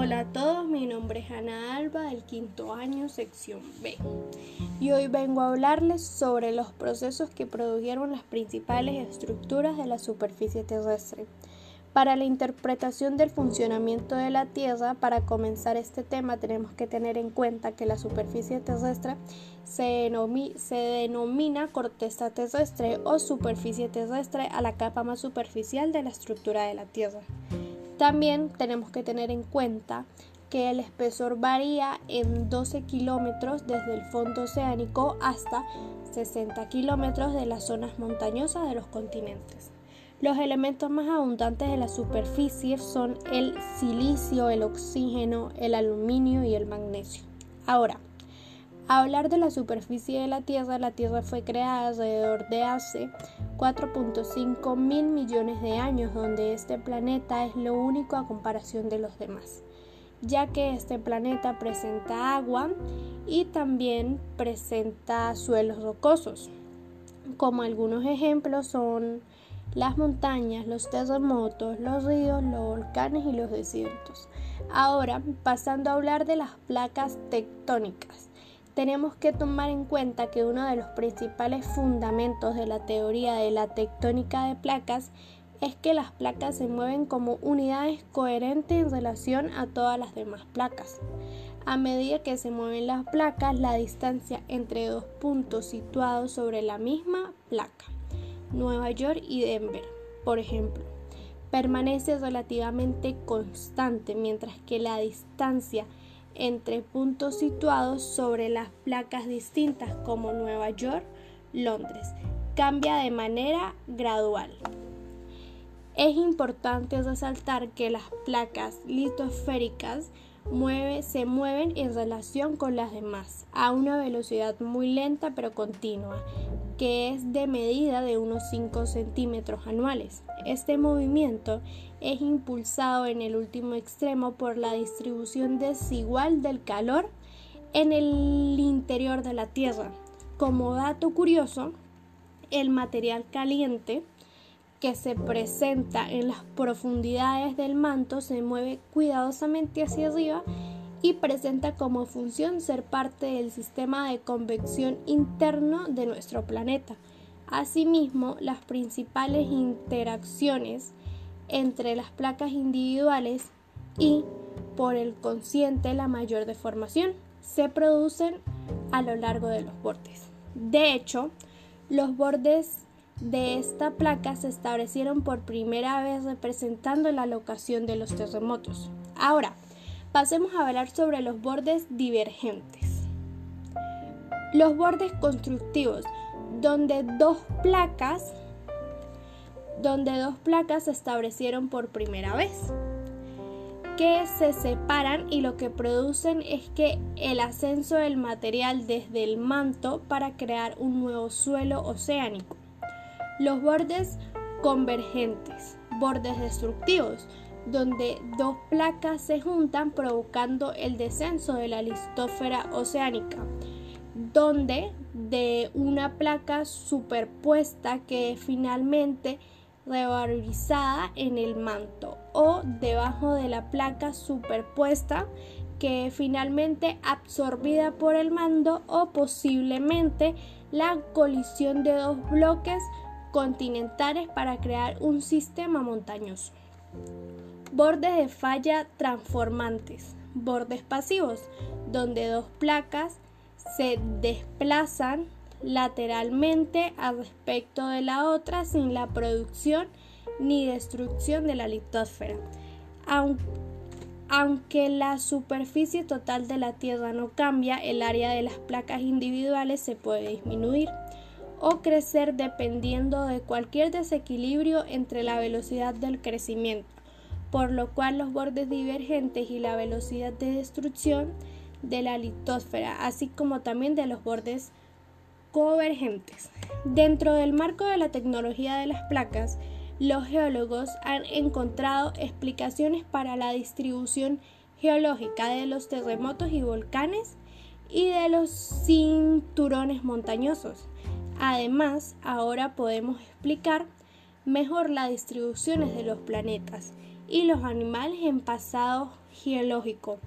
Hola a todos, mi nombre es Ana Alba del quinto año, sección B. Y hoy vengo a hablarles sobre los procesos que produjeron las principales estructuras de la superficie terrestre. Para la interpretación del funcionamiento de la Tierra, para comenzar este tema tenemos que tener en cuenta que la superficie terrestre se, se, denomina corteza terrestre o superficie terrestre a la capa más superficial de la estructura de la Tierra. También tenemos que tener en cuenta que el espesor varía en 12 kilómetros desde el fondo oceánico hasta 60 kilómetros de las zonas montañosas de los continentes. Los elementos más abundantes de la superficie son el silicio, el oxígeno, el aluminio y el magnesio. Ahora, a hablar de la superficie de la Tierra, la Tierra fue creada alrededor de hace 4.5 mil millones de años, donde este planeta es lo único a comparación de los demás, ya que este planeta presenta agua y también presenta suelos rocosos. Como algunos ejemplos son las montañas, los terremotos, los ríos, los volcanes y los desiertos. Ahora, pasando a hablar de las placas tectónicas tenemos que tomar en cuenta que uno de los principales fundamentos de la teoría de la tectónica de placas es que las placas se mueven como unidades coherentes en relación a todas las demás placas. A medida que se mueven las placas, la distancia entre dos puntos situados sobre la misma placa, Nueva York y Denver, por ejemplo, permanece relativamente constante, mientras que la distancia entre puntos situados sobre las placas distintas como Nueva York, Londres. Cambia de manera gradual. Es importante resaltar que las placas litosféricas se mueven en relación con las demás a una velocidad muy lenta pero continua, que es de medida de unos 5 centímetros anuales. Este movimiento es impulsado en el último extremo por la distribución desigual del calor en el interior de la Tierra. Como dato curioso, el material caliente que se presenta en las profundidades del manto se mueve cuidadosamente hacia arriba y presenta como función ser parte del sistema de convección interno de nuestro planeta. Asimismo, las principales interacciones entre las placas individuales y, por el consciente, la mayor deformación se producen a lo largo de los bordes. De hecho, los bordes de esta placa se establecieron por primera vez representando la locación de los terremotos. Ahora, pasemos a hablar sobre los bordes divergentes. Los bordes constructivos, donde dos placas donde dos placas se establecieron por primera vez, que se separan y lo que producen es que el ascenso del material desde el manto para crear un nuevo suelo oceánico. Los bordes convergentes, bordes destructivos, donde dos placas se juntan provocando el descenso de la listósfera oceánica, donde de una placa superpuesta que finalmente revalorizada en el manto o debajo de la placa superpuesta que finalmente absorbida por el mando o posiblemente la colisión de dos bloques continentales para crear un sistema montañoso. Bordes de falla transformantes, bordes pasivos, donde dos placas se desplazan lateralmente al respecto de la otra sin la producción ni destrucción de la litosfera. Aunque la superficie total de la Tierra no cambia, el área de las placas individuales se puede disminuir o crecer dependiendo de cualquier desequilibrio entre la velocidad del crecimiento, por lo cual los bordes divergentes y la velocidad de destrucción de la litosfera, así como también de los bordes convergentes. Dentro del marco de la tecnología de las placas, los geólogos han encontrado explicaciones para la distribución geológica de los terremotos y volcanes y de los cinturones montañosos. Además, ahora podemos explicar mejor las distribuciones de los planetas y los animales en pasado geológico,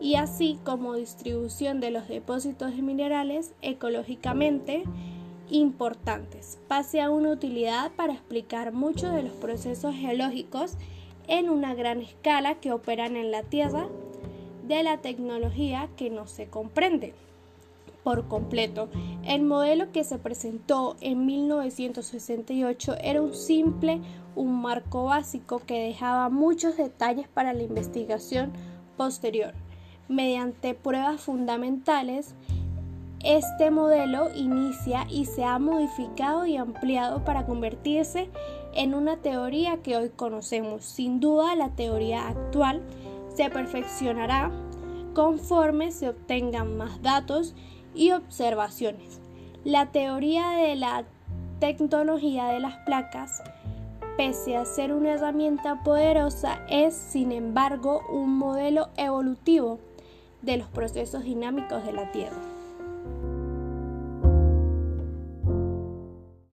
y así como distribución de los depósitos de minerales ecológicamente importantes, pase a una utilidad para explicar muchos de los procesos geológicos en una gran escala que operan en la Tierra de la tecnología que no se comprende por completo. El modelo que se presentó en 1968 era un simple, un marco básico que dejaba muchos detalles para la investigación posterior. Mediante pruebas fundamentales, este modelo inicia y se ha modificado y ampliado para convertirse en una teoría que hoy conocemos. Sin duda, la teoría actual se perfeccionará conforme se obtengan más datos y observaciones. La teoría de la tecnología de las placas, pese a ser una herramienta poderosa, es sin embargo un modelo evolutivo de los procesos dinámicos de la Tierra.